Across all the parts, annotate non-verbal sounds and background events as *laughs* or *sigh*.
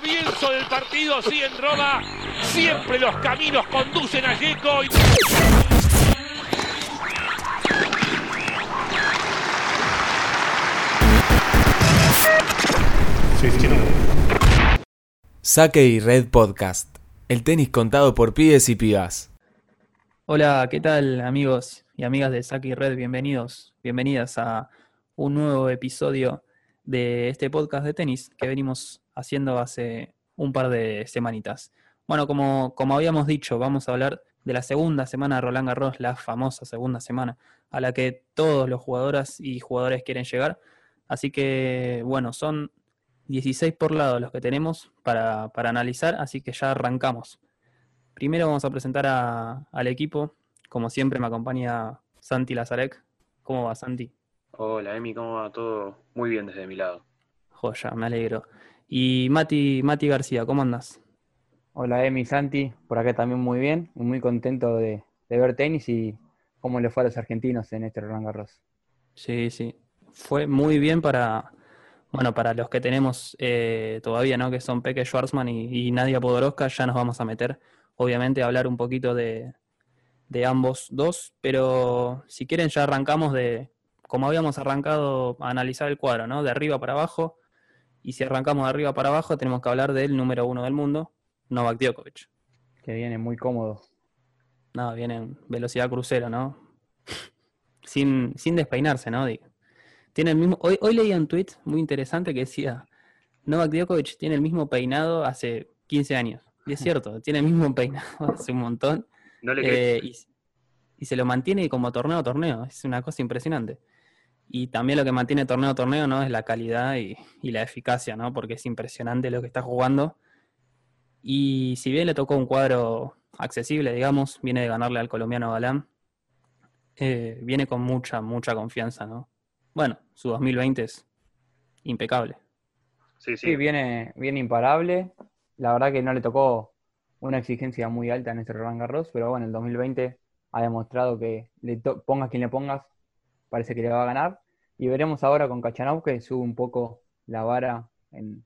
comienzo del partido, sí, en Roma. Siempre los caminos conducen a Yeco. Y... Saque y Red Podcast. El tenis contado por pibes y pibas. Hola, ¿qué tal amigos y amigas de Saque y Red? Bienvenidos, bienvenidas a un nuevo episodio de este podcast de tenis que venimos haciendo hace un par de semanitas. Bueno, como, como habíamos dicho, vamos a hablar de la segunda semana de Roland Garros, la famosa segunda semana a la que todos los jugadoras y jugadores quieren llegar. Así que, bueno, son 16 por lado los que tenemos para, para analizar, así que ya arrancamos. Primero vamos a presentar a- al equipo. Como siempre me acompaña Santi Lazarek. ¿Cómo va, Santi? Hola, Emi, ¿cómo va todo? Muy bien desde mi lado. Joya, me alegro. Y Mati, Mati García, ¿cómo andas? Hola Emi, Santi, por acá también muy bien y muy contento de, de ver tenis y cómo le fue a los argentinos en este Roland Garros. Sí, sí. Fue muy bien para, bueno, para los que tenemos eh, todavía, ¿no? Que son Peque Schwarzman y, y Nadia Podoroska, ya nos vamos a meter, obviamente, a hablar un poquito de, de ambos dos, pero si quieren ya arrancamos de, como habíamos arrancado a analizar el cuadro, ¿no? De arriba para abajo, y si arrancamos de arriba para abajo, tenemos que hablar del número uno del mundo, Novak Djokovic. que viene muy cómodo. No, viene en velocidad crucero, ¿no? Sin, sin despeinarse, ¿no? Digo. Tiene el mismo. Hoy, hoy leía un tweet muy interesante que decía: Novak Djokovic tiene el mismo peinado hace 15 años. Y es cierto, *laughs* tiene el mismo peinado hace un montón. ¿No le crees? eh, y, y se lo mantiene como torneo a torneo. Es una cosa impresionante. Y también lo que mantiene torneo a torneo, ¿no? Es la calidad y, y la eficacia, ¿no? Porque es impresionante lo que está jugando. Y si bien le tocó un cuadro accesible, digamos, viene de ganarle al colombiano Galán, eh, viene con mucha, mucha confianza, ¿no? Bueno, su 2020 es impecable. Sí, sí. Sí, viene, viene imparable. La verdad que no le tocó una exigencia muy alta en este Roland Garros, pero bueno, el 2020 ha demostrado que le pongas quien le pongas, parece que le va a ganar. Y veremos ahora con Kachanov que sube un poco la vara en-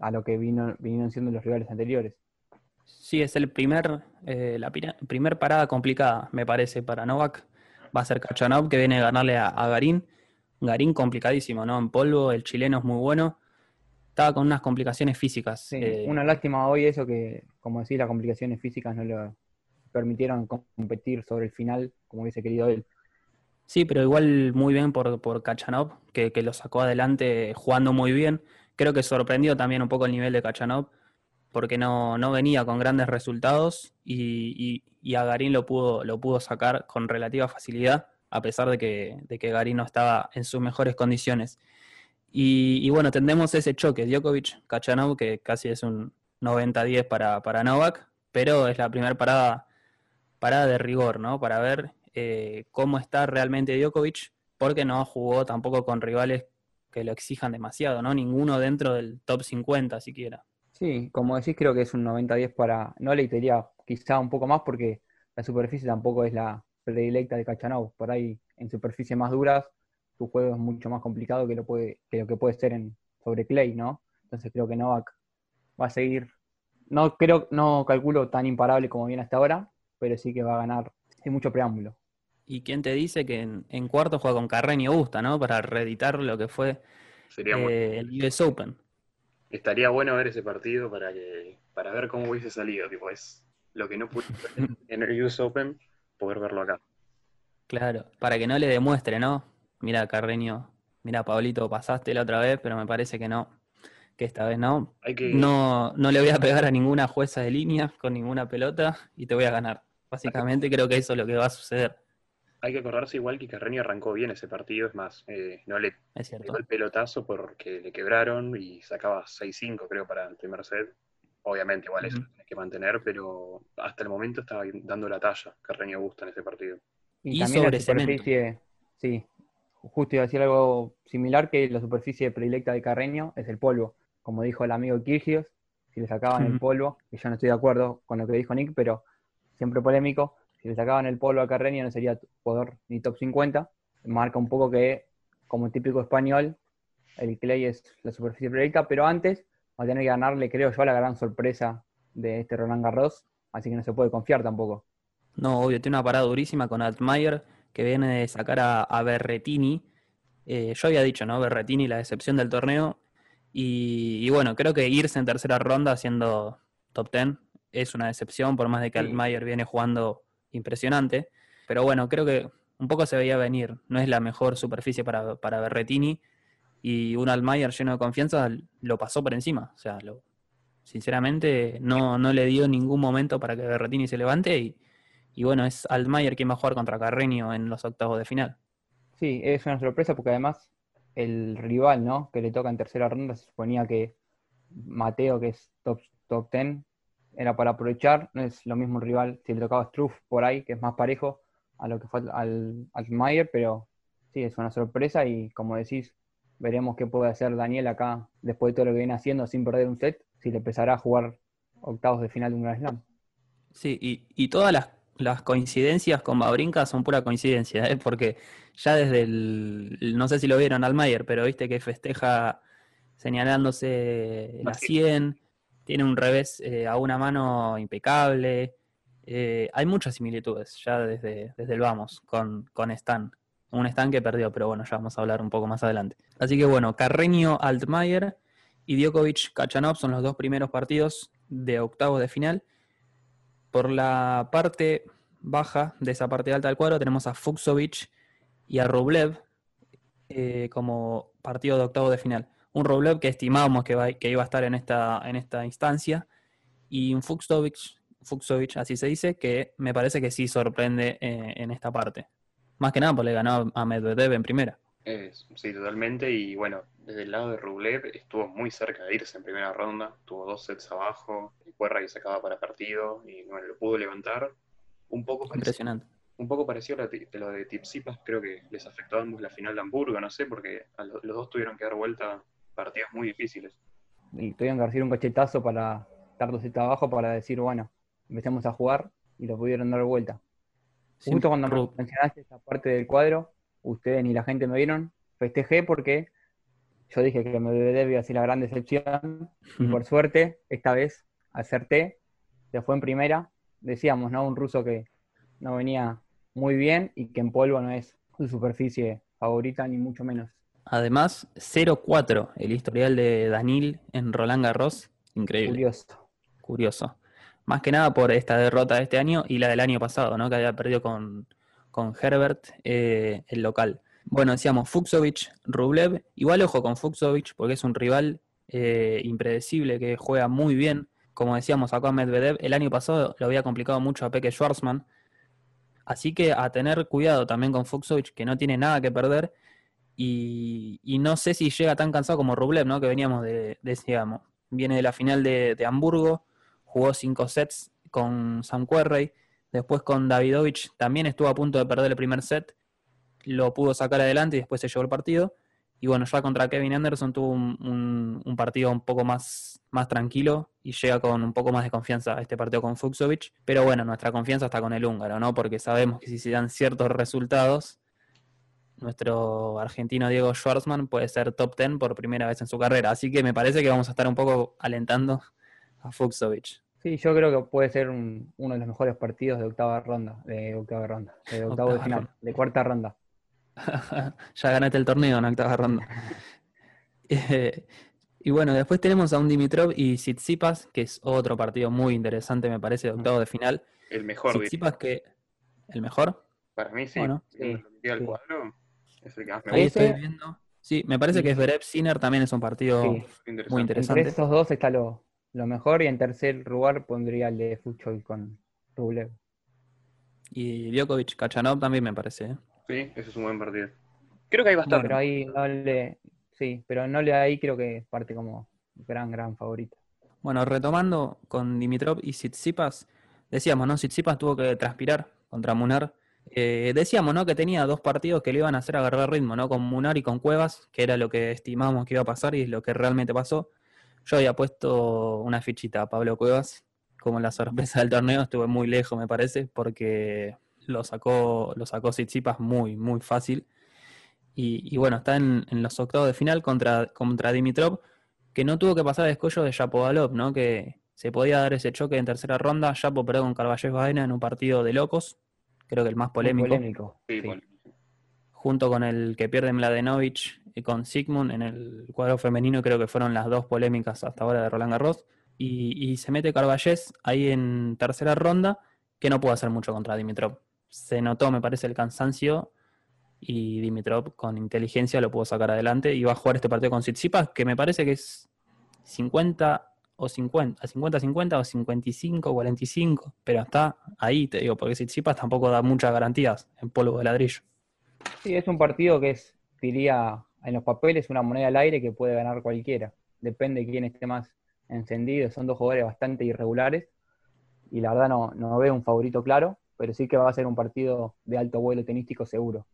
a lo que vino, vinieron siendo los rivales anteriores. Sí, es el primer, eh, la primer parada complicada, me parece, para Novak. Va a ser Kachanov, que viene a ganarle a, a Garín. Garín complicadísimo, ¿no? En polvo, el chileno es muy bueno. Estaba con unas complicaciones físicas. Sí, eh, una lástima hoy eso que, como decís, las complicaciones físicas no le permitieron competir sobre el final como hubiese querido él. Sí, pero igual muy bien por, por Kachanov, que, que lo sacó adelante jugando muy bien. Creo que sorprendió también un poco el nivel de Kachanov, porque no, no venía con grandes resultados y, y- y a Garín lo pudo, lo pudo sacar con relativa facilidad, a pesar de que, de que Garín no estaba en sus mejores condiciones. Y, y bueno, tendremos ese choque, Djokovic-Kachanov, que casi es un 90-10 para, para Novak, pero es la primera parada, parada de rigor, ¿no? Para ver eh, cómo está realmente Djokovic, porque no jugó tampoco con rivales que lo exijan demasiado, ¿no? Ninguno dentro del top 50 siquiera. Sí, como decís, creo que es un 90-10 para. No le diría quizá un poco más porque la superficie tampoco es la predilecta de Kachanov. Por ahí, en superficies más duras, su juego es mucho más complicado que lo, puede, que lo que puede ser en, sobre Clay, ¿no? Entonces creo que Novak va a seguir. No creo, no calculo tan imparable como viene hasta ahora, pero sí que va a ganar sin mucho preámbulo. ¿Y quién te dice que en, en cuarto juega con Carreño Busta, ¿no? Para reeditar lo que fue Sería bueno. eh, el US Open. Estaría bueno ver ese partido para que para ver cómo hubiese salido. Tipo, es lo que no pude ver en *laughs* el US Open, poder verlo acá. Claro, para que no le demuestre, ¿no? Mira, Carreño, mira, Pablito, pasaste la otra vez, pero me parece que no, que esta vez no. Hay que, No, no le voy a pegar a ninguna jueza de línea con ninguna pelota y te voy a ganar. Básicamente creo que eso es lo que va a suceder, hay que acordarse igual que Carreño arrancó bien ese partido. Es más, eh, no le es cierto. pegó el pelotazo porque le quebraron y sacaba 6-5 creo para el primer set. Obviamente igual eso lo tenés que mantener, pero hasta el momento estaba dando la talla Carreño Busta en ese partido. Y también sobre la cemento. superficie, sí, justo iba a decir algo similar que la superficie predilecta de Carreño es el polvo. Como dijo el amigo Kirgios, si le sacaban el polvo, y yo no estoy de acuerdo con lo que dijo Nick, pero siempre polémico, si le sacaban el polvo a Carreño no sería jugador ni top 50. Marca un poco que, como típico español, el clay es la superficie predilecta, pero antes va a tener que ganarle, creo yo, a la gran sorpresa de este Roland Garros, así que no se puede confiar tampoco. No, obvio, tiene una parada durísima con Altmaier, que viene de sacar a, Berretini. Eh, yo había dicho, ¿no? Berretini, la decepción del torneo. Y, bueno, creo que irse en tercera ronda siendo top 10 es una decepción, por más de que Altmaier viene jugando impresionante. Pero bueno, creo que un poco se veía venir. No es la mejor superficie para, para Berretini. Y un Altmaier lleno de confianza lo pasó por encima. O sea, lo, sinceramente no, no le dio ningún momento para que Berretini se levante y, y bueno, es Altmaier quien va a jugar contra Carreño en los octavos de final. Sí, es una sorpresa porque además el rival, ¿no? Que le toca en tercera ronda, se suponía que Mateo, que es top, top 10, era para aprovechar. No es lo mismo un rival si le tocaba Struff por ahí, que es más parejo a lo que fue al Altmaier, pero sí, es una sorpresa y como decís, veremos qué puede hacer Daniel acá después de todo lo que viene haciendo sin perder un set, si le empezará a jugar octavos de final de un Grand Slam. Sí, y, y todas las las coincidencias con Babrinka son pura coincidencia, ¿eh? porque ya desde el, no sé si lo vieron al Mayer, pero viste que festeja señalándose la 100, tiene un revés eh, a una mano impecable, eh, hay muchas similitudes ya desde, desde el vamos con, con Stan, un Stan que perdió, pero bueno, ya vamos a hablar un poco más adelante. Así que bueno, Carreño Altmaier y Djokovic Kachanov son los dos primeros partidos de octavos de final por la parte baja de esa parte alta del cuadro tenemos a Fuxovic y a Rublev eh, como partido de octavo de final. Un Rublev que estimábamos que, que, iba a estar en esta, en esta instancia y un Fuxovic, así se dice, que me parece que sí sorprende eh, en esta parte. Más que nada porque le ganó a Medvedev en primera. sí, totalmente. Y bueno, desde el lado de Rublev estuvo muy cerca de irse en primera ronda. Tuvo dos sets abajo, el cuerra que sacaba para partido y bueno, lo pudo levantar. Un poco Impresionante. Un poco parecido a lo de Tipsipas, creo que les afectó a ambos la final de Hamburgo, no sé, porque los dos tuvieron que dar vuelta partidos muy difíciles. Y tuvieron que recibir un cachetazo para dar dos abajo para decir, bueno, empecemos a jugar y lo pudieron dar vuelta. Justo cuando mencionaste esta parte del cuadro, ustedes ni la gente me vieron, festejé porque yo dije que me iba a ser la gran decepción y por suerte esta vez acerté, se fue en primera. Decíamos, ¿no? Un ruso que no venía muy bien y que en polvo no es su superficie favorita ni mucho menos. Además, 0-4 el historial de Danil en Roland Garros, increíble. Curioso. Curioso. Más que nada por esta derrota de este año y la del año pasado, ¿no? Que había perdido con, con Herbert, eh, el local. Bueno, decíamos Fuxovic, Rublev. Igual ojo con Fuxovic porque es un rival eh, impredecible que juega muy bien. Como decíamos acá Medvedev, el año pasado lo había complicado mucho a Peke Schwarzman. Así que a tener cuidado también con Fuxovic, que no tiene nada que perder. Y, no sé si llega tan cansado como Rublev, ¿no? Que veníamos de, decíamos, viene de la final de, de Hamburgo, jugó cinco sets con Sam Querrey, después con Davidovich también estuvo a punto de perder el primer set lo pudo sacar adelante y después se llevó el partido. Y bueno, ya contra Kevin Anderson tuvo un, partido un poco más, más tranquilo y llega con un poco más de confianza a este partido con Fuxovic. Pero bueno, nuestra confianza está con el húngaro, ¿no? Porque sabemos que si se dan ciertos resultados, nuestro argentino Diego Schwartzman puede ser top 10 por primera vez en su carrera. Así que me parece que vamos a estar un poco alentando a Fuxovic. Sí, yo creo que puede ser uno de los mejores partidos de octava ronda, de octava ronda, de octavo de final, de cuarta ronda. *laughs* ya ganaste el torneo en octava ronda. *laughs* Eh, y bueno, después tenemos a un Dimitrov y Tsitsipas, que es otro partido muy interesante, me parece, de octavo de final. El mejor. Tsitsipas que... ¿El mejor? Para mí sí. Bueno, sí, Cuadro, es el que más me Ahí estoy viendo. Sí, me parece que Zverev Sinner también es un partido muy interesante. Entre estos dos está lo, mejor y en tercer lugar pondría el de Fuchol con Rublev. Y Djokovic Kachanov también me parece. ¿eh? Sí, ese es un buen partido. Creo que hay bastante. pero ahí no le. Sí, pero no le ahí creo que parte como gran, gran favorito. Bueno, retomando con Dimitrov y Tsitsipas, decíamos, ¿no? Tsitsipas tuvo que transpirar contra Munar. Eh, decíamos, ¿no? Que tenía dos partidos que le iban a hacer agarrar ritmo, ¿no? Con Munar y con Cuevas, que era lo que estimábamos que iba a pasar y es lo que realmente pasó. Yo había puesto una fichita a Pablo Cuevas como la sorpresa del torneo, estuve muy lejos, me parece, porque lo sacó, lo sacó muy, muy fácil. Y, bueno, está en, los octavos de final contra, contra Dimitrov, que no tuvo que pasar el escollo de Yapovalov, ¿no? Que se podía dar ese choque en tercera ronda. Yapo perdió con Carvalles Baena en un partido de locos, creo que el más polémico, polémico. Sí, sí. bueno, junto con el que pierde Mladenovic y con Sigmund en el cuadro femenino, creo que fueron las dos polémicas hasta ahora de Roland Garros. Y, y se mete Carvalles ahí en tercera ronda, que no pudo hacer mucho contra Dimitrov. Se notó, me parece, el cansancio y Dimitrov con inteligencia lo pudo sacar adelante y va a jugar este partido con Tsitsipas, que me parece que es 50 o 50, 50-50 o 55-45, pero está ahí, te digo, porque Tsitsipas tampoco da muchas garantías en polvo de ladrillo. Sí, es un partido que es, diría, en los papeles una moneda al aire que puede ganar cualquiera. Depende de quién esté más encendido. Son dos jugadores bastante irregulares y la verdad no, no veo un favorito claro, pero sí que va a ser un partido de alto vuelo tenístico seguro.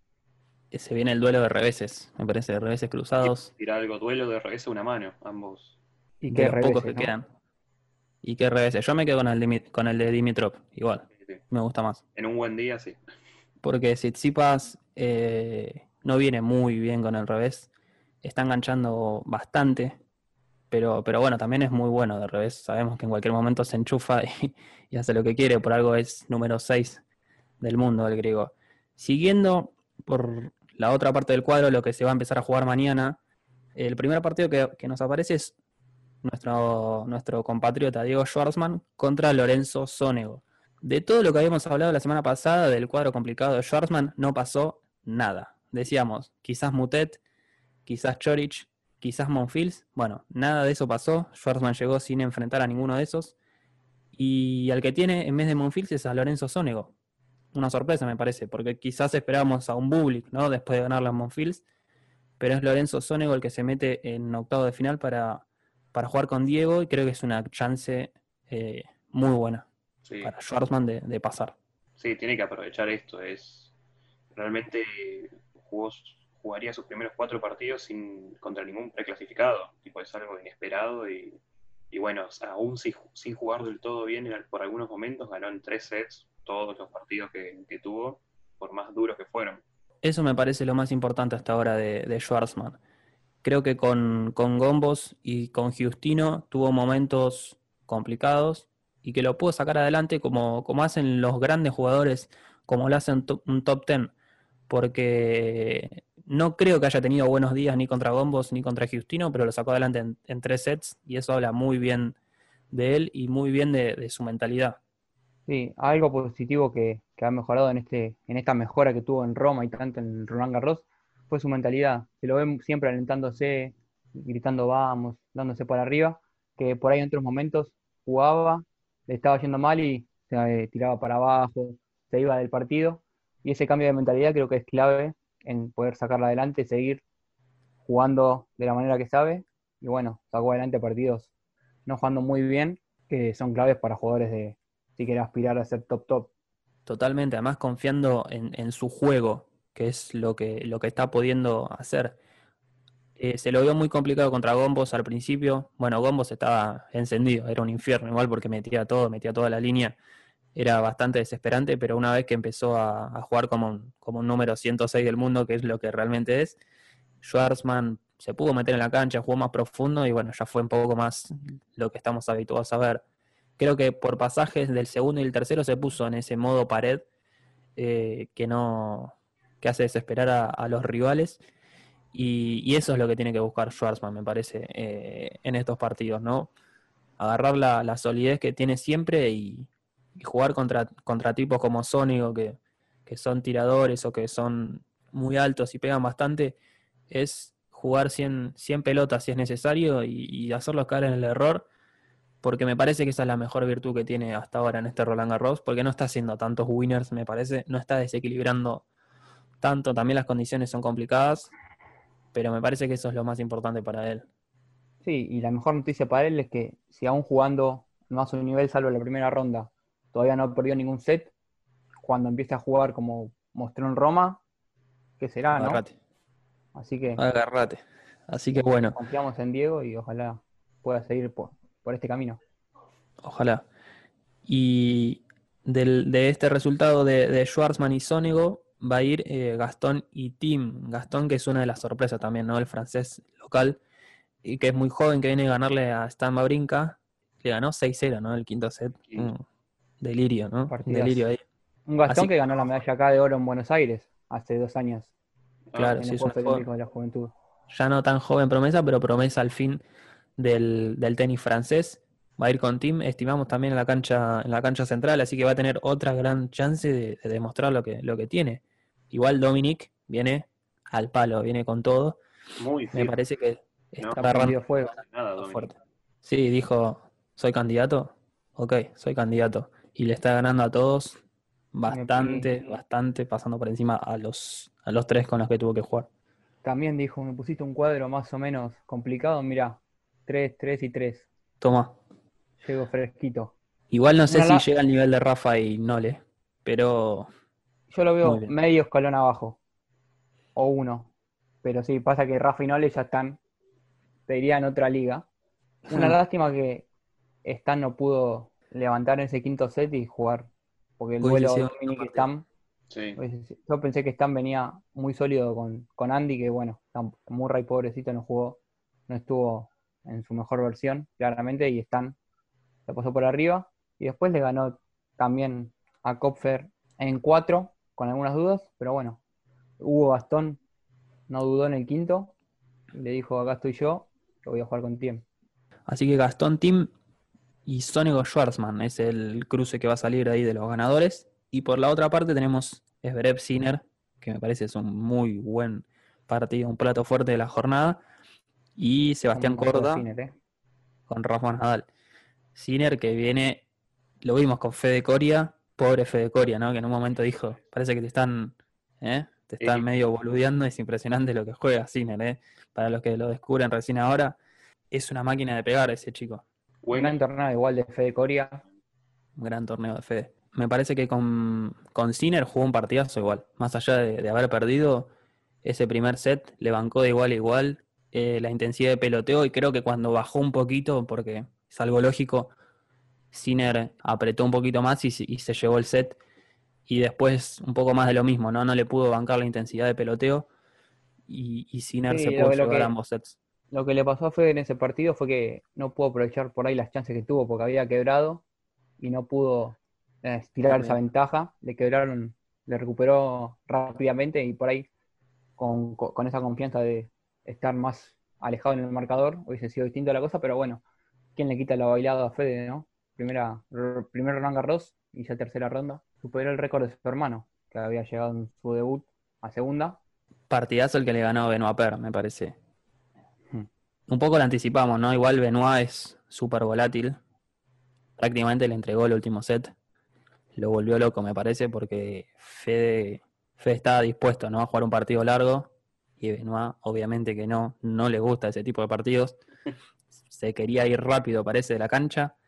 Se viene el duelo de reveses, me parece, de reveses cruzados, tirar algo, duelo de revés una mano, ambos. Y de qué los reveses, pocos que ¿no? quedan. Y qué reveses. Yo me quedo con el, Dimi- con el de Dimitrov, igual, Sí, sí. me gusta más. En un buen día, sí. Porque Tsitsipas eh, no viene muy bien con el revés, está enganchando bastante, pero, pero bueno, también es muy bueno de revés. Sabemos que en cualquier momento se enchufa y, y hace lo que quiere, por algo es número 6 del mundo el griego. Siguiendo por la otra parte del cuadro, lo que se va a empezar a jugar mañana, el primer partido que, que nos aparece es nuestro, nuestro compatriota Diego Schwartzman contra Lorenzo Sonego. De todo lo que habíamos hablado la semana pasada del cuadro complicado de Schwarzman, no pasó nada. Decíamos, quizás Mutet, quizás Chorich, quizás Monfils. Bueno, nada de eso pasó. Schwarzman llegó sin enfrentar a ninguno de esos. Y al que tiene en vez de Monfils es a Lorenzo Sonego. Una sorpresa, me parece, porque quizás esperábamos a un Bublik, ¿no? Después de ganarle a Monfils. Pero es Lorenzo Sonego el que se mete en octavo de final para, para jugar con Diego y creo que es una chance eh, muy buena Sí, para Schwarzman de, de pasar. sí, tiene que aprovechar esto. Es realmente jugó, jugaría sus primeros cuatro partidos sin contra ningún preclasificado. Tipo, es algo inesperado y, y bueno, aún sin, sin jugar del todo bien en- por algunos momentos, ganó en tres sets todos los partidos que, que tuvo, por más duros que fueron. Eso me parece lo más importante hasta ahora de, de Schwarzman. Creo que con, con Gombos y con Giustino tuvo momentos complicados y que lo pudo sacar adelante como, como hacen los grandes jugadores, como lo hacen un top 10. Porque no creo que haya tenido buenos días ni contra Gombos ni contra Giustino, pero lo sacó adelante en, en tres sets y eso habla muy bien de él y muy bien de, de su mentalidad. Sí, algo positivo que, que ha mejorado en este, en esta mejora que tuvo en Roma y tanto en Roland Garros fue su mentalidad. Se lo ven siempre alentándose, gritando vamos, dándose para arriba, que por ahí en otros momentos jugaba, le estaba yendo mal y se eh, tiraba para abajo, se iba del partido. Y ese cambio de mentalidad creo que es clave en poder sacarla adelante, seguir jugando de la manera que sabe. Y bueno, sacó adelante partidos no jugando muy bien, que son claves para jugadores de, si quiere aspirar a ser top top. Totalmente, además confiando en su juego, que es lo que, lo que está pudiendo hacer. Eh, se lo vio muy complicado contra Gombos al principio. Bueno, Gombos estaba encendido, era un infierno igual porque metía todo, metía toda la línea. Era bastante desesperante, pero una vez que empezó a, jugar como un, como un número 106 del mundo, que es lo que realmente es, Schwarzman se pudo meter en la cancha, jugó más profundo y bueno, ya fue un poco más lo que estamos habituados a ver. Creo que por pasajes del segundo y el tercero se puso en ese modo pared eh, que no que hace desesperar a, los rivales y, eso es lo que tiene que buscar Schwarzman, me parece, eh, en estos partidos, ¿no? Agarrar la, solidez que tiene siempre y, jugar contra, contra tipos como Sónico, que, que son tiradores o que son muy altos y pegan bastante, es jugar 100, 100 pelotas si es necesario y, y hacerlos caer en el error, porque me parece que esa es la mejor virtud que tiene hasta ahora en este Roland Garros, porque no está haciendo tantos winners, me parece, no está desequilibrando tanto, también las condiciones son complicadas, pero me parece que eso es lo más importante para él. Sí, y la mejor noticia para él es que si aún jugando no a su nivel, salvo la primera ronda, todavía no perdió ningún set, cuando empiece a jugar como mostró en Roma, ¿qué será, no? Agarrate, Así que agarrate. Así que bueno, confiamos en Diego y ojalá pueda seguir por, por este camino. ojalá. Y del- de este resultado de, de Schwarzman y Sónigo va a ir eh, Gastón y Tim. Gastón, que es una de las sorpresas también, ¿no? El francés local, y que es muy joven, que viene a ganarle a Stan Brinca, le ganó 6-0, ¿no? El quinto set. Delirio, ¿no? Delirio ahí. Un Gastón Así- que ganó la medalla acá de oro en Buenos Aires hace dos años Claro, en sí, los es joven. De la Juventud. ya no tan joven promesa, pero promesa al fin del, del tenis francés. Va a ir con Tim, estimamos también en la cancha, en la cancha central, así que va a tener otra gran chance de, de demostrar lo que, lo que tiene. Igual Dominic viene al palo, viene con todo. Muy Me parece que No, está prendido fuego. Nada, fuerte. Sí, dijo, soy candidato. Ok, soy candidato. Y le está ganando a todos bastante, bastante, pasando por encima a los, a los tres con los que tuvo que jugar. También dijo, me pusiste un cuadro más o menos complicado, mira, 3, 3 y 3. Toma. Llego fresquito. Igual no sé Una si la- llega al nivel de Rafa y Nole, pero Yo lo Muy veo medio escalón abajo. O uno. Pero sí, pasa que Rafa y Nole ya están, te diría, en otra liga. Una *laughs* lástima que Stan no pudo levantar ese quinto set y jugar. Porque el duelo sido Dominic Stan, Sí. yo pensé que Stan venía muy sólido con, con Andy, que bueno, tam- Murray pobrecito no jugó, no estuvo en su mejor versión, claramente, y Stan se pasó por arriba. Y después le ganó también a Kopfer en cuatro, con algunas dudas, pero bueno, Hugo Bastón no dudó en el quinto, le dijo, acá estoy yo, lo voy a jugar con Tiem. así que Gastón Tim y Sónico Schwarzman es el cruce que va a salir ahí de los ganadores. Y por la otra parte tenemos Zverev Sinner, que me parece es un muy buen partido, un plato fuerte de la jornada. Y Sebastián Corda Sinner, ¿eh? con Rafa Nadal. Sinner que viene, lo vimos con Fede Coria, pobre Fede Coria, ¿no? Que en un momento dijo, parece que te están, ¿eh? Te están Sí. medio boludeando, es impresionante lo que juega Sinner, ¿eh? Para los que lo descubren recién ahora, es una máquina de pegar ese chico. Un Bueno, gran torneo igual de Fede Coria, Un gran torneo de Fede. Me parece que con, con Sinner jugó un partidazo igual. Más allá de, de haber perdido ese primer set, le bancó de igual a igual eh, la intensidad de peloteo y creo que cuando bajó un poquito, porque es algo lógico, Sinner apretó un poquito más y, se- y se llevó el set. Y después un poco más de lo mismo, ¿no? No le pudo bancar la intensidad de peloteo y, y Sinner Sí, se pudo llevar que- ambos sets. Lo que le pasó a Fede en ese partido fue que no pudo aprovechar por ahí las chances que tuvo porque había quebrado y no pudo eh, estirar esa ventaja. Le quebraron, le recuperó rápidamente y por ahí con esa confianza de estar más alejado en el marcador hubiese sido distinta la cosa, pero bueno, ¿quién le quita la bailada a Fede, no? Primera, primer Roland Garros y ya tercera ronda. Superó el récord de su hermano, que había llegado en su debut a segunda. Partidazo el que le ganó Benoit Per, me parece. Hmm. Un poco lo anticipamos, ¿no? Igual Benoit es súper volátil. Prácticamente le entregó el último set. Lo volvió loco, me parece, porque Fede, Fede estaba dispuesto, ¿no? A jugar un partido largo. Y Benoit, obviamente que no, no le gusta ese tipo de partidos. *laughs* Se quería ir rápido, parece, de la cancha.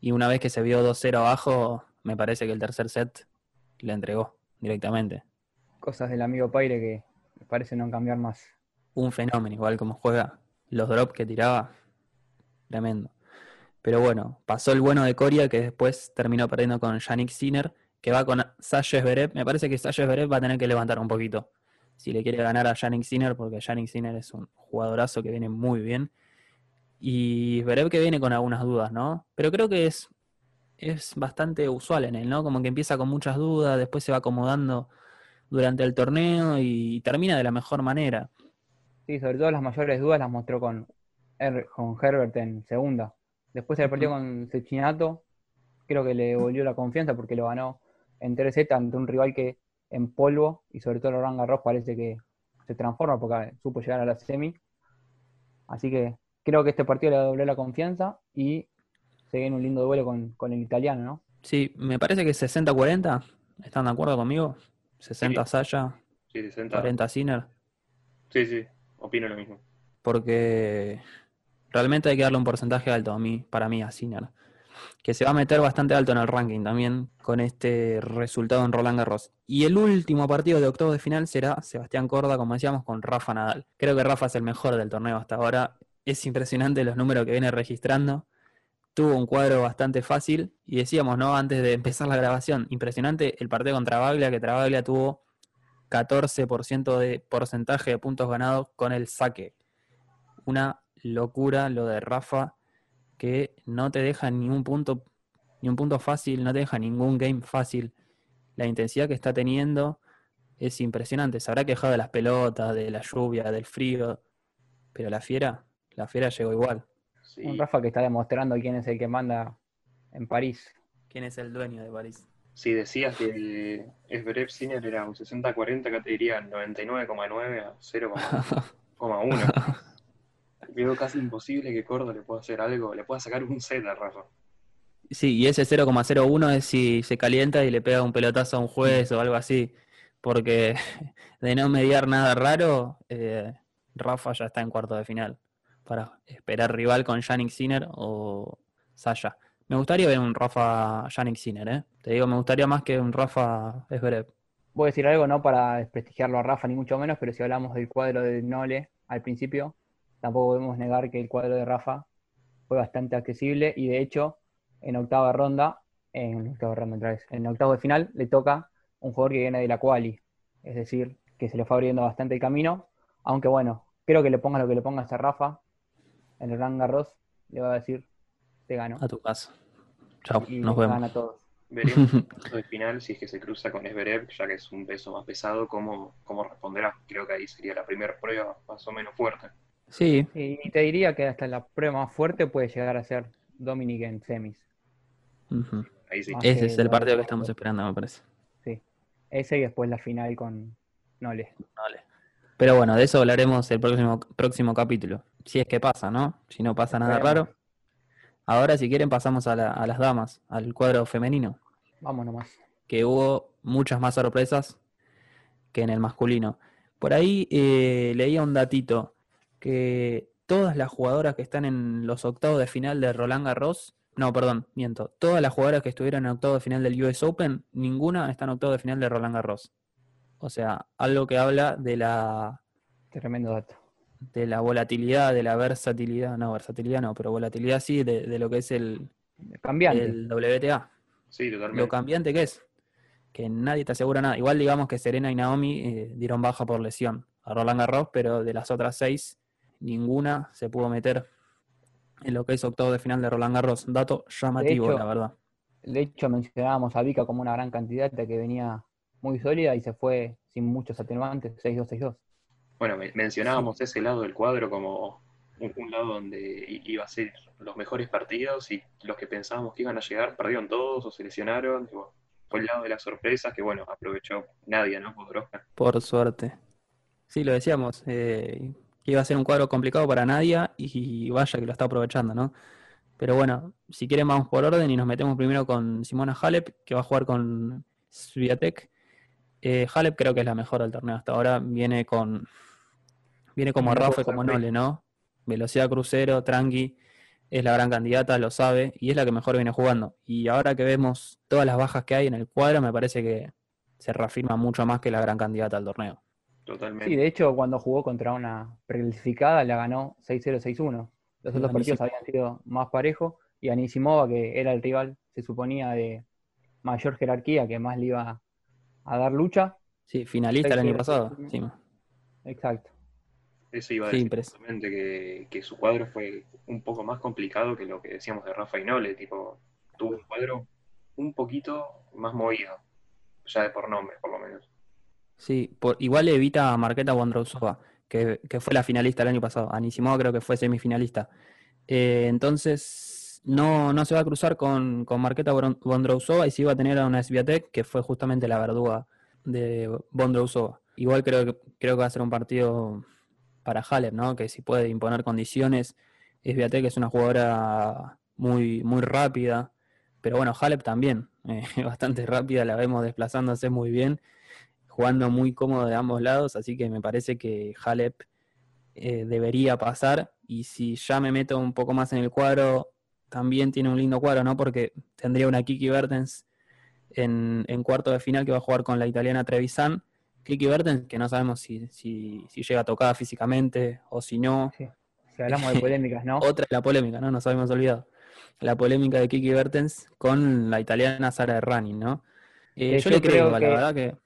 Y una vez que se vio 2-0 abajo, me parece que el tercer set le entregó directamente. Cosas del amigo Paire que parece no cambiar más. un fenómeno, igual como juega, los drops que tiraba, tremendo. Pero bueno, pasó el bueno de Coria que después terminó perdiendo con Yannick Sinner, que va con Sasha Zverev. Me parece que Sasha Zverev va a tener que levantar un poquito si le quiere ganar a Yannick Sinner, porque Yannick Sinner es un jugadorazo que viene muy bien. Y Zverev que viene con algunas dudas, ¿no? Pero creo que es, es bastante usual en él, ¿no? Como que empieza con muchas dudas, después se va acomodando durante el torneo y termina de la mejor manera. Sí, sobre todo las mayores dudas las mostró con, Her- con Herbert en segunda. Después del partido con Cecchinato, creo que le volvió la confianza porque lo ganó en 3 ante un rival que en polvo y sobre todo Roland Garros parece que se transforma porque supo llegar a la semi. Así que creo que este partido le dobló la confianza y se viene un lindo duelo con, con el italiano, ¿no? Sí, me parece que 60-40. ¿Están de acuerdo conmigo? 60 Saya, sí, 60. 40 Sinner. Sí, sí, opino lo mismo. Porque realmente hay que darle un porcentaje alto a mí, para mí a Sinner. Que se va a meter bastante alto en el ranking también con este resultado en Roland Garros. Y el último partido de octavos de final será Sebastián Corda, como decíamos, con Rafa Nadal. Creo que Rafa es el mejor del torneo hasta ahora. Es impresionante los números que viene registrando. Tuvo un cuadro bastante fácil y decíamos, ¿no? Antes de empezar la grabación, impresionante el partido contra Baglia, que Travaglia tuvo 14% de porcentaje de puntos ganados con el saque. Una locura lo de Rafa, que no te deja ni un punto, ni un punto fácil, no te deja ningún game fácil. La intensidad que está teniendo es impresionante. Se habrá quejado de las pelotas, de la lluvia, del frío, pero la fiera, la fiera llegó igual. Sí, Un Rafa que está demostrando quién es el que manda en París. ¿Quién es el dueño de París? si decías que Esberev Sinner era un 60-40, acá te diría 99,9 a 0,1. Veo casi imposible que Cordo le pueda hacer algo, le pueda sacar un set a Rafa. Sí, y ese 0,01 es si se calienta y le pega un pelotazo a un juez o algo así. Porque *laughs* de no mediar nada raro, eh, Rafa ya está en cuarto de final. Para esperar rival con Yannick Sinner o Sasha. Me gustaría ver un Rafa Yannick Sinner, ¿eh? Te digo, me gustaría más que un Rafa Esberev. Voy a decir algo, no para desprestigiarlo a Rafa, ni mucho menos, pero si hablamos del cuadro de Nole al principio, tampoco podemos negar que el cuadro de Rafa fue bastante accesible y de hecho, en octava ronda, en octava ronda otra vez, en octavo de final, le toca un jugador que viene de la quali. Es decir, que se le fue abriendo bastante el camino. Aunque bueno, creo que le pongas lo que le pongas a Rafa en el Gran Garros, le va a decir, te gano. A tu casa. Chao, Y nos vemos. gana a todos. Veremos *laughs* de final si es que se cruza con Esberev, ya que es un peso más pesado, cómo, cómo responderá. Creo que ahí sería la primera prueba más o menos fuerte. Sí, Y te diría que hasta la prueba más fuerte puede llegar a ser Dominic en semis. Ahí sí. Ese es el partido que estamos esperando, me parece. Sí. Ese y después la final con Nole. Vale. Pero bueno, de eso hablaremos el próximo, próximo capítulo. Si es que pasa, ¿no? Si no pasa nada raro. Ahora, si quieren, pasamos a, la- a las damas, al cuadro femenino, Vamos nomás. que hubo muchas más sorpresas que en el masculino. Por ahí eh, leía un datito que todas las jugadoras que están en los octavos de final de Roland Garros, no, perdón, miento, todas las jugadoras que estuvieron en octavos de final del US Open, ninguna está en octavos de final de Roland Garros. O sea, algo que habla de la Tremendo dato. De la volatilidad, de la versatilidad, no, versatilidad no, pero volatilidad sí, de, de lo que es el, Cambiante. el WTA, Sí, lo totalmente. cambiante que es, que nadie te asegura nada. Igual digamos que Serena y Naomi eh, dieron baja por lesión a Roland Garros, pero de las otras seis, ninguna se pudo meter en lo que es octavo de final de Roland Garros. Dato llamativo, hecho, la verdad. De hecho, mencionábamos a Vika como una gran candidata que venía muy sólida y se fue sin muchos atenuantes, 6-2, 6-2. Bueno, me- mencionábamos ese lado del cuadro como un, un lado donde iba a ser los mejores partidos y los que pensábamos que iban a llegar perdieron todos o se lesionaron. y bueno, fue el lado de las sorpresas que, bueno, aprovechó nadie, ¿no? Podroska. Por suerte. Sí, lo decíamos, eh, iba a ser un cuadro complicado para Nadia y vaya que lo está aprovechando, ¿no? Pero bueno, si quieren vamos por orden y nos metemos primero con Simona Halep, que va a jugar con Swiatek. Eh, Halep creo que es la mejor del torneo hasta ahora, viene con viene como Rafa y como Nole, ¿no? Velocidad crucero, tranqui, es la gran candidata, lo sabe, y es la que mejor viene jugando. Y ahora que vemos todas las bajas que hay en el cuadro, me parece que se reafirma mucho más que la gran candidata al torneo. Totalmente. Sí, de hecho, cuando jugó contra una preclasificada, la ganó 6-0, 6-1. Los otros partidos habían sido más parejos y Anisimova, que era el rival, se suponía de mayor jerarquía, que más le iba a dar lucha. Sí, finalista el año pasado. Sí, Exacto. Eso iba a decir justamente que, que su cuadro fue un poco más complicado que lo que decíamos de Rafa y Nole. Tipo, tuvo un cuadro un poquito más movido, ya de por nombre, por lo menos. sí, por, igual evita a Marqueta Wondrousova, que, que fue la finalista el año pasado. Anisimova creo que fue semifinalista. Eh, entonces, no, no se va a cruzar con, con Marqueta Won- Wondrousova y sí va a tener a una Sviatek, que fue justamente la verduga de Wondrousova. Igual creo que, creo que va a ser un partido para Halep, ¿no? Que si puede imponer condiciones. Sviatek es una jugadora muy, muy rápida, pero bueno, Halep también, eh, *laughs* bastante rápida, la vemos desplazándose muy bien, jugando muy cómodo de ambos lados, así que me parece que Halep eh, debería pasar. Y si ya me meto un poco más en el cuadro, también tiene un lindo cuadro, ¿no? Porque tendría una Kiki Bertens en, en cuarto de final que va a jugar con la italiana Trevisan. Kiki Bertens, que no sabemos si, si, si llega tocada físicamente o si no. Sí. Si hablamos de *laughs* polémicas, ¿no? Otra es la polémica, ¿no? Nos habíamos olvidado. La polémica de Kiki Bertens con la italiana Sara Errani, ¿no? Eh, Eh, yo, yo le creo, la verdad que.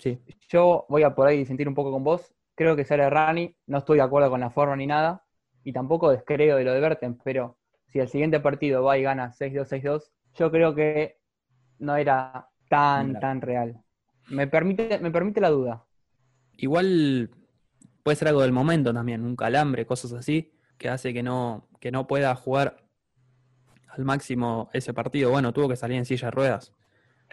Sí, Yo voy a por ahí sentir un poco con vos. Creo que Sara Rani, no estoy de acuerdo con la forma ni nada, y tampoco descreo de lo de Bertens, pero si el siguiente partido va y gana 6-2, 6-2, yo creo que no era tan, Claro. tan real. Me permite, me permite la duda. Igual puede ser algo del momento también, un calambre, cosas así, que hace que no, que no pueda jugar al máximo ese partido. Bueno, tuvo que salir en silla de ruedas.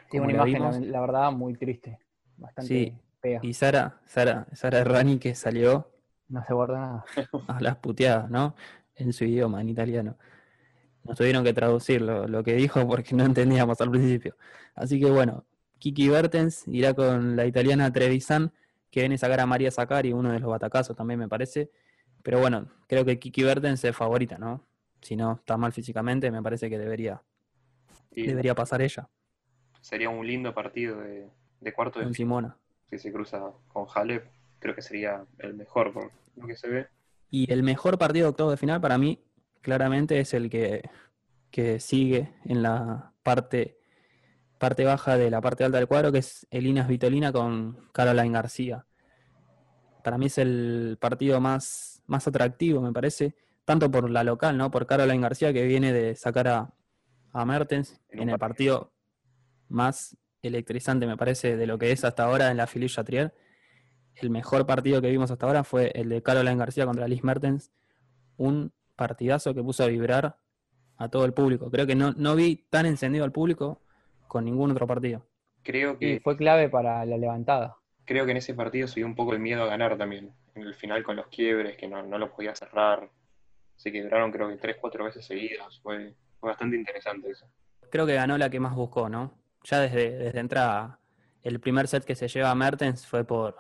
Tiene una imagen, la, verdad, muy triste. Bastante Sí. fea. Y Sara, Sara, Sara Errani que salió No se guarda nada. *laughs* a las puteadas, ¿no? En su idioma, en italiano. Nos tuvieron que traducir lo, lo que dijo porque no entendíamos al principio. Así que bueno, Kiki Bertens irá con la italiana Trevisan, que viene a sacar a María Zacari, uno de los batacazos también me parece. Pero bueno, creo que Kiki Bertens es favorita, ¿no? Si no está mal físicamente, me parece que debería, debería pasar ella, sería un lindo partido de, de cuarto de Simona. si se cruza con Halep. Creo que sería el mejor por lo que se ve. Y el mejor partido de octavos de final para mí, claramente, es el que, que sigue en la parte, parte baja de la parte alta del cuadro, que es Elinas Vitolina con Caroline García. Para mí es el partido más, más atractivo, me parece, tanto por la local, ¿no? Por Caroline García, que viene de sacar a, a Mertens En el partido más electrizante, me parece, de lo que es hasta ahora en la Philippe Chatrier. El mejor partido que vimos hasta ahora fue el de Caroline García contra Liz Mertens. Un partidazo que puso a vibrar a todo el público. Creo que no, no vi tan encendido al público con ningún otro partido. Creo que, Y fue clave para la levantada. creo que en ese partido se dio un poco el miedo a ganar también. En el final con los quiebres, que no, no lo podía cerrar. Se quebraron creo que tres, cuatro veces seguidas. Fue, fue bastante interesante eso. Creo que ganó la que más buscó, ¿no? Ya desde, desde entrada, el primer set que se lleva a Mertens fue por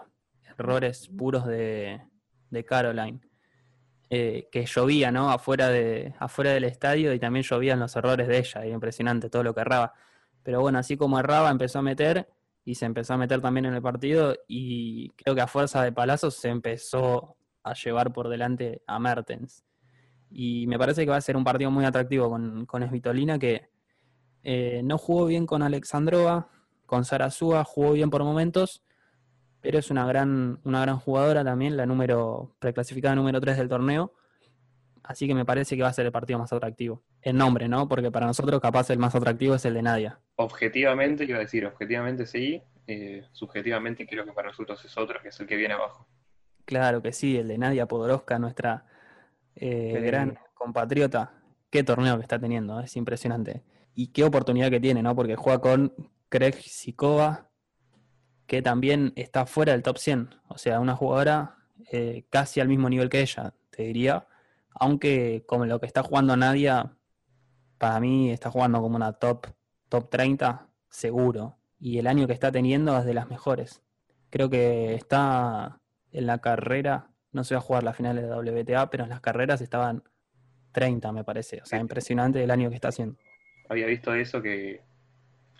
errores puros de, de Caroline. Eh, que llovía, ¿no? Afuera, de, afuera del estadio y también llovían los errores de ella. Era impresionante todo lo que erraba. Pero bueno, así como erraba, empezó a meter y se empezó a meter también en el partido. Y creo que a fuerza de palazos se empezó a llevar por delante a Mertens. Y me parece que va a ser un partido muy atractivo con, con Svitolina, que eh, no jugó bien con Alexandrova, con Sarasúa, jugó bien por momentos, pero es una gran, una gran jugadora también, la número preclasificada número 3 del torneo. Así que me parece que va a ser el partido más atractivo. El nombre, ¿no? Porque para nosotros capaz el más atractivo es el de Nadia. Objetivamente, iba a decir, objetivamente sí. eh, subjetivamente creo que para nosotros es otro, que es el que viene abajo. Claro que sí, el de Nadia Podoroska, nuestra eh, gran compatriota. Qué torneo que está teniendo, es impresionante. Y qué oportunidad que tiene, ¿no? Porque juega con Craig Sikova, que también está fuera del top 100. O sea, una jugadora eh, casi al mismo nivel que ella, te diría. Aunque como lo que está jugando Nadia, para mí está jugando como una top, top 30, seguro. Y el año que está teniendo es de las mejores. Creo que está en la carrera, no se va a jugar la final de la WTA, pero en las carreras estaban 30, me parece. O sea, impresionante el año que está haciendo. Había visto eso que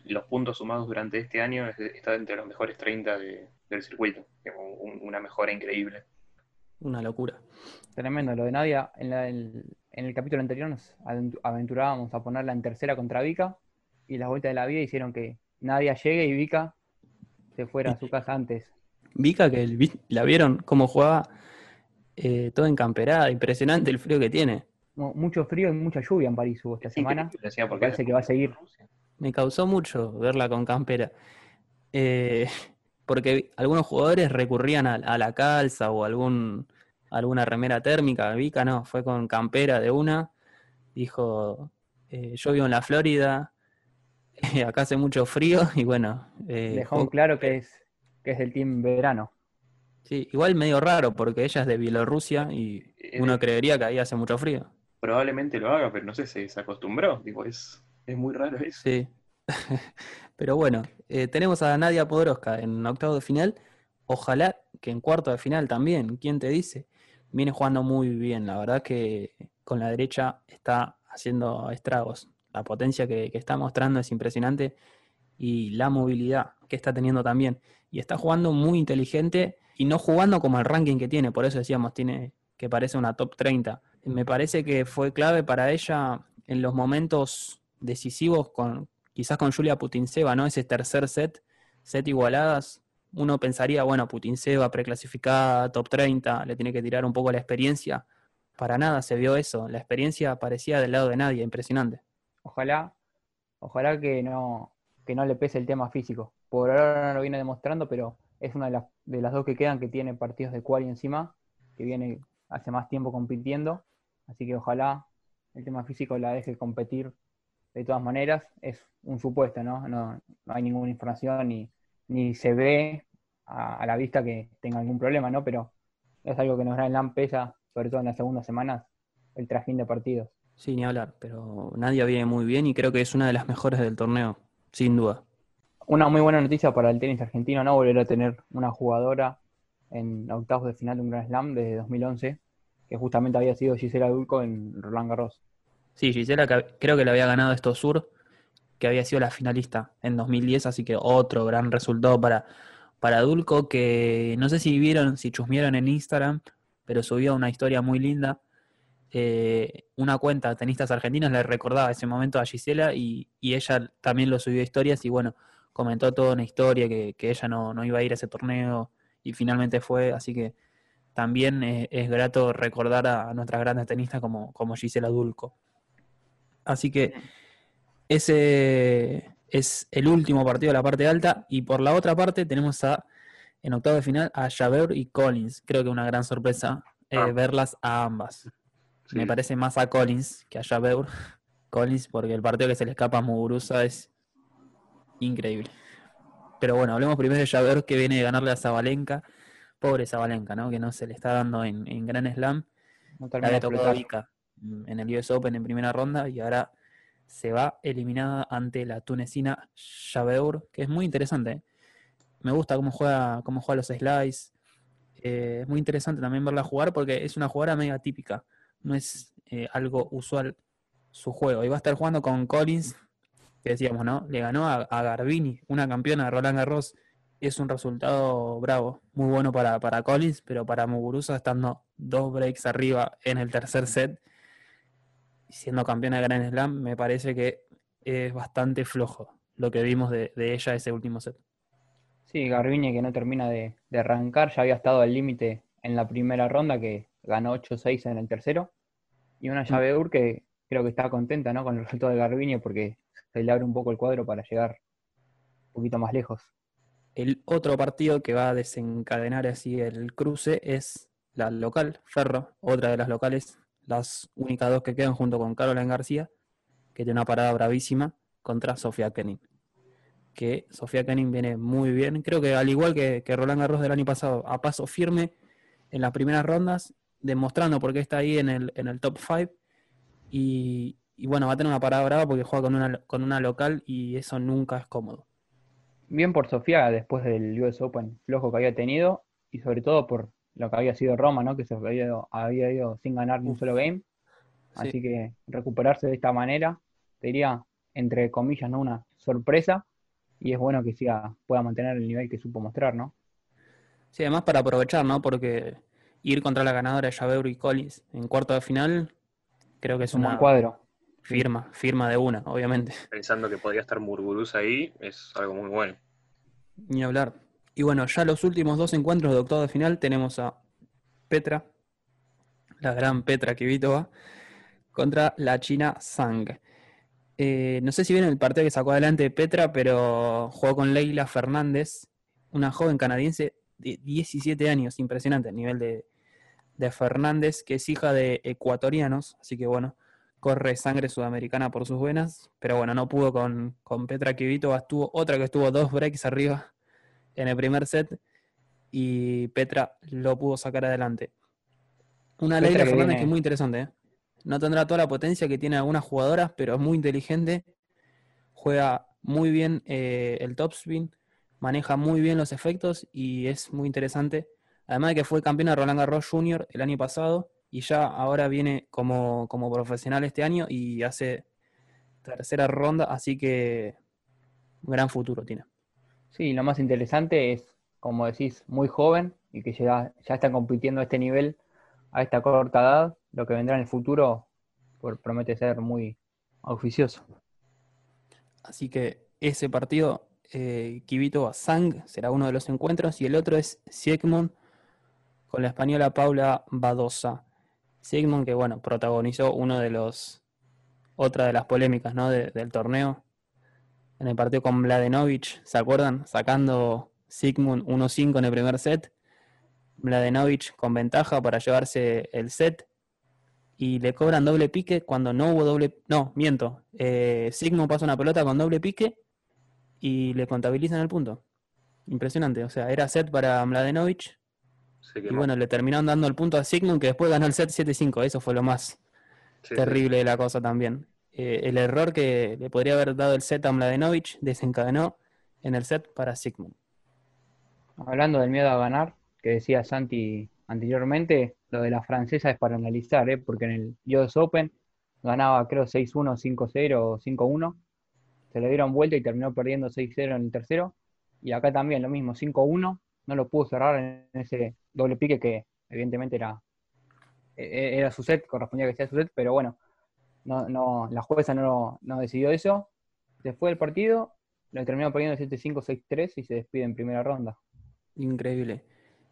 los puntos sumados durante este año es- está entre los mejores 30 de- del circuito. una mejora increíble. Una locura. Tremendo lo de Nadia. En, la- en- en el capítulo anterior nos aventu- aventurábamos a ponerla en tercera contra Vika y las vueltas de la vida hicieron que Nadia llegue y Vika se fuera a su casa antes. Vika, que el la vieron cómo jugaba eh, todo encamperada, impresionante el frío que tiene. Mu- Mucho frío y mucha lluvia en París hubo esta semana. Increíble, decía, porque Parece que va a seguir. Me causó mucho verla con campera. Eh, porque algunos jugadores recurrían a, a la calza o algún, alguna remera térmica. Vika no, fue con campera de una. Dijo, eh, yo vivo en la Florida, *laughs* acá hace mucho frío *laughs* y bueno. eh, Dejó claro que es, que es del team verano. sí, igual medio raro porque ella es de Bielorrusia y Eh, uno creería que ahí hace mucho frío. Probablemente lo haga, pero no sé, se, se acostumbró. Digo, es, es muy raro eso. Sí. *laughs* Pero bueno, eh, tenemos a Nadia Podoroska en octavo de final. Ojalá que en cuarto de final también. ¿Quién te dice? Viene jugando muy bien. La verdad que con la derecha está haciendo estragos. La potencia que, que está mostrando es impresionante. Y la movilidad que está teniendo también. Y está jugando muy inteligente y no jugando como el ranking que tiene. Por eso decíamos, tiene que parece una top 30. Me parece que fue clave para ella en los momentos decisivos con quizás con Julia Putinseva, ¿no? Ese tercer set, set igualadas, uno pensaría, bueno, Putinseva preclasificada, top 30, le tiene que tirar un poco la experiencia, para nada se vio eso. La experiencia parecía del lado de nadie, impresionante. Ojalá, ojalá que no, que no le pese el tema físico. Por ahora no lo viene demostrando, pero es una de las, de las dos que quedan que tiene partidos de quali encima, que viene hace más tiempo compitiendo. Así que ojalá el tema físico la deje competir de todas maneras. Es un supuesto, ¿no? No, no hay ninguna información ni, ni se ve a, a la vista que tenga algún problema, ¿no? Pero es algo que nos da el LAM pesa, sobre todo en las segundas semanas, el trajín de partidos. Sí, ni hablar, pero Nadia viene muy bien y creo que es una de las mejores del torneo, sin duda. Una muy buena noticia para el tenis argentino, ¿no? Volver a tener una jugadora en octavos de final de un Grand Slam desde 2011, que justamente había sido Gisela Dulco en Roland Garros. Sí, Gisela creo que le había ganado esto Sur, que había sido la finalista en 2010, así que otro gran resultado para, para Dulco, que no sé si vieron, si chusmearon en Instagram, pero subió una historia muy linda. Eh, una cuenta de tenistas argentinos le recordaba ese momento a Gisela y, y ella también lo subió a historias y bueno, comentó toda una historia que, que ella no, no iba a ir a ese torneo y finalmente fue, así que también eh, es grato recordar a, a nuestras grandes tenistas como, como Gisela Dulco. Así que ese es el último partido de la parte alta. Y por la otra parte tenemos a, en octavo de final, a Javeur y Collins. Creo que una gran sorpresa eh, Ah. verlas a ambas. Sí. Me parece más a Collins que a Javeur. *laughs* Collins, porque el partido que se le escapa a Muguruza es increíble. Pero bueno, hablemos primero de Javeur que viene de ganarle a Zabalenka. Pobre Zabalenka, ¿no? Que no se le está dando en, en Gran Slam. No termina había de tocado explotar. En el US Open en primera ronda y ahora se va eliminada ante la tunecina Javeur, que es muy interesante. ¿eh? Me gusta cómo juega, cómo juega los slides. Eh, es muy interesante también verla jugar porque es una jugadora mega típica. No es eh, algo usual su juego. Y va a estar jugando con Collins, que decíamos, ¿no? Le ganó a, a Garbini, una campeona de Roland Garros. Es un resultado bravo, muy bueno para, para Collins, pero para Muguruza estando dos breaks arriba en el tercer set, siendo campeona de Grand Slam, me parece que es bastante flojo lo que vimos de, de ella ese último set. Sí, Garbini que no termina de, de arrancar, ya había estado al límite en la primera ronda, que ganó 8-6 en el tercero. Y una llave Ur que creo que está contenta ¿no? con el resultado de Garbini porque se le abre un poco el cuadro para llegar un poquito más lejos. El otro partido que va a desencadenar así el cruce es la local, Ferro, otra de las locales, las únicas dos que quedan junto con Caroline García, que tiene una parada bravísima contra Sofía Kenin. Que Sofía Kenin viene muy bien, creo que al igual que, que Roland Garros del año pasado, a paso firme en las primeras rondas, demostrando por qué está ahí en el, en el top 5. Y, y bueno, va a tener una parada brava porque juega con una, con una local y eso nunca es cómodo. Bien por Sofía después del US Open flojo que había tenido y sobre todo por lo que había sido Roma, ¿no? que se había ido, había ido sin ganar ni un solo game. Sí. Así que recuperarse de esta manera, te diría, entre comillas, ¿no? una sorpresa. Y es bueno que siga, pueda mantener el nivel que supo mostrar, ¿no? Sí, además para aprovechar, ¿no? Porque ir contra la ganadora de Javeur y Collins en cuarto de final, creo que es un buen cuadro. firma, firma de una, obviamente. Pensando que podría estar Murguruza ahí, es algo muy bueno. Ni hablar. Y bueno, ya los últimos dos encuentros de octavo de final tenemos a Petra, la gran Petra Kvitova, contra la china Zhang. Eh, no sé si vieron el partido que sacó adelante Petra, pero jugó con Leila Fernández, una joven canadiense de 17 años, impresionante el nivel de, de Fernández, que es hija de ecuatorianos, así que bueno, corre sangre sudamericana por sus venas, pero bueno, no pudo con, con Petra Kvitova, estuvo otra que estuvo dos breaks arriba en el primer set y Petra lo pudo sacar adelante. Una Petra Leila que Fernández viene- que es muy interesante, ¿eh? no tendrá toda la potencia que tiene algunas jugadoras, pero es muy inteligente, juega muy bien eh, el topspin, maneja muy bien los efectos y es muy interesante. Además de que fue campeona de Roland Garros Junior el año pasado y ya ahora viene como, como profesional este año y hace tercera ronda, así que un gran futuro tiene. Sí, lo más interesante es, como decís, muy joven y que ya, ya está compitiendo a este nivel, a esta corta edad. Lo que vendrá en el futuro por- promete ser muy auspicioso. Así que ese partido, eh, Kibito Sang, será uno de los encuentros y el otro es Siegmund con la española Paula Badosa. Sigmund, que bueno, protagonizó uno de los otra de las polémicas ¿no? de- del torneo. En el partido con Mladenovic, ¿se acuerdan? Sacando Sigmund 1-5 en el primer set. Mladenovic con ventaja para llevarse el set. Y le cobran doble pique cuando no hubo doble. No, miento. Eh, Sigmund pasa una pelota con doble pique y le contabilizan el punto. Impresionante. O sea, era set para Mladenovic. Y bueno, le terminaron dando el punto a Sigmund, que después ganó el set 7-5. Eso fue lo más Sí, sí. terrible de la cosa también. Eh, el error que le podría haber dado el set a Mladenovic desencadenó en el set para Sigmund. Hablando del miedo a ganar, que decía Santi anteriormente, lo de la francesa es para analizar, ¿eh? porque en el US Open ganaba creo 6-1, 5-0 o 5-1, se le dieron vuelta y terminó perdiendo 6-0 en el tercero, y acá también lo mismo, 5-1, no lo pudo cerrar en ese doble pique que evidentemente era, e- era su set, correspondía que sea su set, pero bueno, no, no, la jueza no, no decidió eso, después del partido, lo terminó perdiendo 7-5, 6-3 y se despide en primera ronda. Increíble.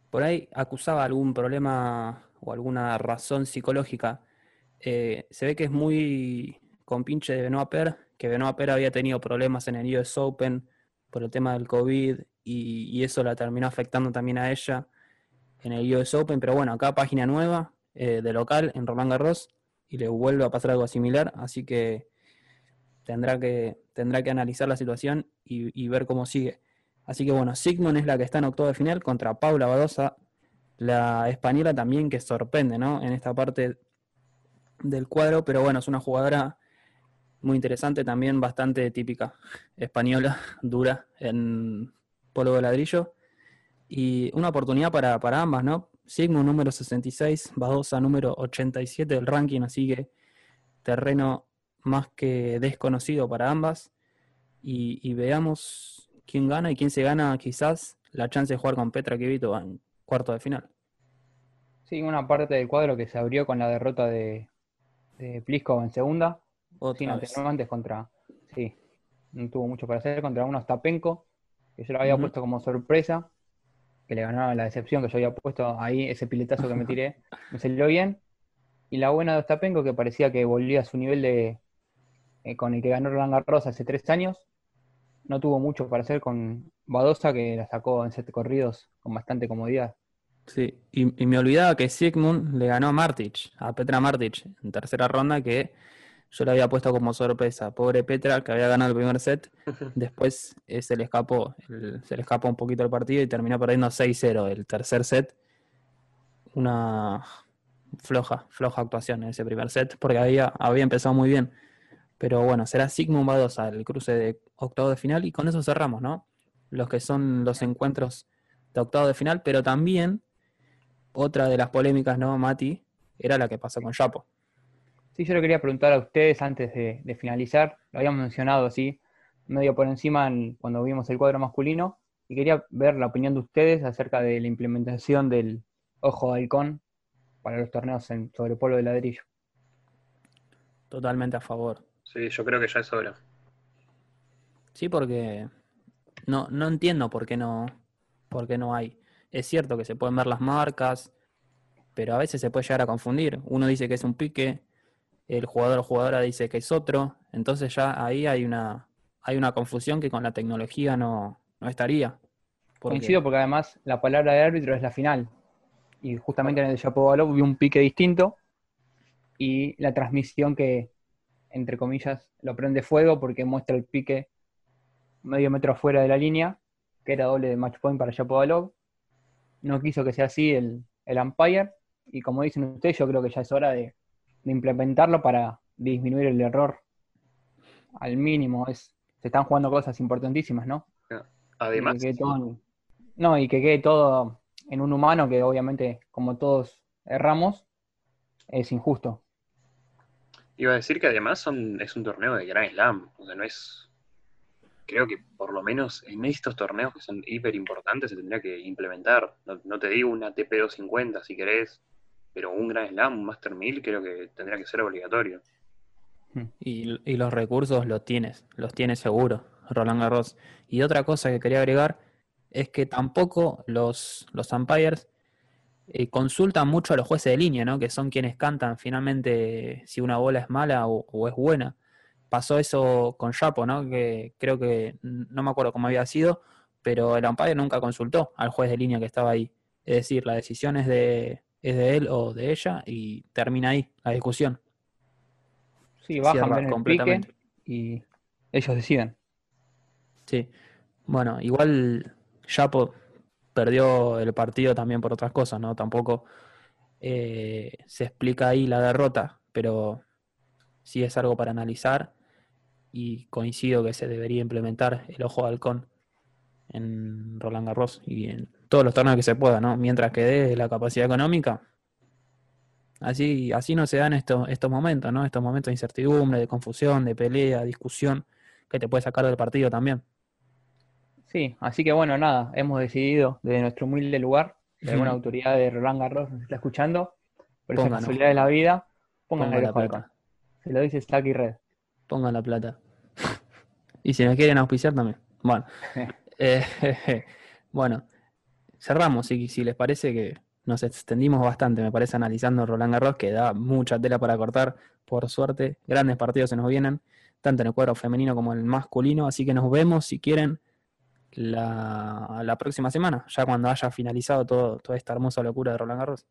Por ahí acusaba algún problema o alguna razón psicológica. Eh, se ve que es muy compinche de Benoit Per, que Benoit Per había tenido problemas en el US Open por el tema del COVID y, y eso la terminó afectando también a ella en el US Open. Pero bueno, acá página nueva eh, de local en Roland Garros y le vuelve a pasar algo similar, así que tendrá que, tendrá que analizar la situación y, ver cómo sigue. Así que bueno, Sigmund es la que está en octavo de final contra Paula Badosa, la española también que sorprende, ¿no? En esta parte del cuadro, pero bueno, es una jugadora muy interesante, también bastante típica española, *laughs* dura en polvo de ladrillo. Y una oportunidad para, para ambas, ¿no? Sigmund número 66, Badosa número 87 del ranking, así que terreno más que desconocido para ambas. Y, y veamos quién gana y quién se gana quizás la chance de jugar con Petra Kvitova en cuarto de final. Sí, una parte del cuadro que se abrió con la derrota de, de Pliskova en segunda, Otra sin vez. atenuantes contra, sí, no tuvo mucho para hacer, contra uno Stapenko, que yo lo había puesto como sorpresa, que le ganaba la decepción que yo había puesto ahí, ese piletazo que me *laughs* tiré, me salió bien, y la buena de Ostapenko que parecía que volvía a su nivel de eh, con el que ganó Roland Garros hace tres años, no tuvo mucho para hacer con Badosa, que la sacó en siete corridos con bastante comodidad. Sí, y, y me olvidaba que Sigmund le ganó a Martic, a Petra Martic, en tercera ronda, que yo le había puesto como sorpresa. Pobre Petra, que había ganado el primer set, *laughs* después eh, se le escapó, el- se le escapó un poquito el partido y terminó perdiendo 6-0 el tercer set. Una floja, floja actuación en ese primer set, porque había, había empezado muy bien. Pero bueno, será Sigmund Badosa el cruce de octavo de final y con eso cerramos, ¿no? Los que son los encuentros de octavo de final, pero también otra de las polémicas, ¿no, Mati? Era la que pasó con Chapo. Sí, yo le quería preguntar a ustedes antes de, de finalizar, lo habíamos mencionado así, medio por encima en- cuando vimos el cuadro masculino, y quería ver la opinión de ustedes acerca de la implementación del ojo de halcón para los torneos en, sobre polvo de ladrillo. Totalmente a favor. Sí, yo creo que ya es hora. Sí, porque no, no entiendo por qué no, por qué no hay. Es cierto que se pueden ver las marcas, pero a veces se puede llegar a confundir. Uno dice que es un pique, el jugador o jugadora dice que es otro, entonces ya ahí hay una, hay una confusión que con la tecnología no, no estaría. Coincido porque además la palabra de árbitro es la final, y justamente en el Shapovalov vi un pique distinto, y la transmisión que, entre comillas, lo prende fuego porque muestra el pique medio metro afuera de la línea, que era doble de match point para Shapovalov. No quiso que sea así el, el umpire, y como dicen ustedes, yo creo que ya es hora de, de implementarlo para disminuir el error al mínimo. Es, se están jugando cosas importantísimas, ¿no? Además, Y que todo no, y que quede todo en un humano que obviamente, como todos erramos, es injusto. iba a decir que además son, es un torneo de Grand Slam. O sea, no es. Creo que por lo menos en estos torneos que son hiper importantes se tendría que implementar. No, no te digo una ATP 250 si querés, pero un Grand Slam, un Master 1000, creo que tendría que ser obligatorio. Y, y los recursos los tienes, los tienes seguro, Roland Garros. Y otra cosa que quería agregar es que tampoco los, los umpires eh, consultan mucho a los jueces de línea, ¿no? Que son quienes cantan finalmente si una bola es mala o, o es buena. Pasó eso con Chapo, ¿no? Que creo que no me acuerdo cómo había sido, pero el umpire nunca consultó al juez de línea que estaba ahí. Es decir, la decisión es de, es de él o de ella y termina ahí la discusión. Sí, bajan el completamente. pique y ellos deciden. Sí. Bueno, igual Chapo perdió el partido también por otras cosas, ¿no? Tampoco eh, se explica ahí la derrota, pero sí es algo para analizar y coincido que se debería implementar el ojo de halcón en Roland Garros y en todos los torneos que se pueda, ¿no? Mientras que dé la capacidad económica. Así, así no se dan estos, estos momentos, ¿no? Estos momentos de incertidumbre, de confusión, de pelea, discusión, que te puede sacar del partido también. Sí, así que bueno, nada, hemos decidido desde nuestro humilde lugar, de alguna autoridad de Roland Garros nos está escuchando, por esa casualidad de la vida, pongan la plata. Se lo dice Saki Red. Pongan la plata. *laughs* y si nos quieren auspiciar también. Bueno, *laughs* eh, *laughs* bueno cerramos. Si, si les parece que nos extendimos bastante, me parece, analizando Roland Garros, que da mucha tela para cortar. Por suerte, grandes partidos se nos vienen, tanto en el cuadro femenino como en el masculino. Así que nos vemos, si quieren, la, la próxima semana, ya cuando haya finalizado todo, toda esta hermosa locura de Roland Garros.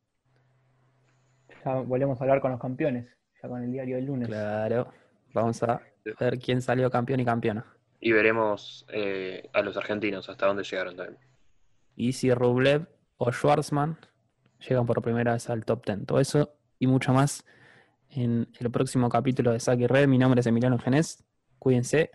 Ya volvemos a hablar con los campeones, ya con el diario del lunes. Claro, vamos a ver quién salió campeón y campeona. Y veremos eh, a los argentinos hasta dónde llegaron también. Y si Rublev o Schwarzman llegan por primera vez al top 10. Todo eso y mucho más en el próximo capítulo de Saki Red. Mi nombre es Emiliano Genés. Cuídense.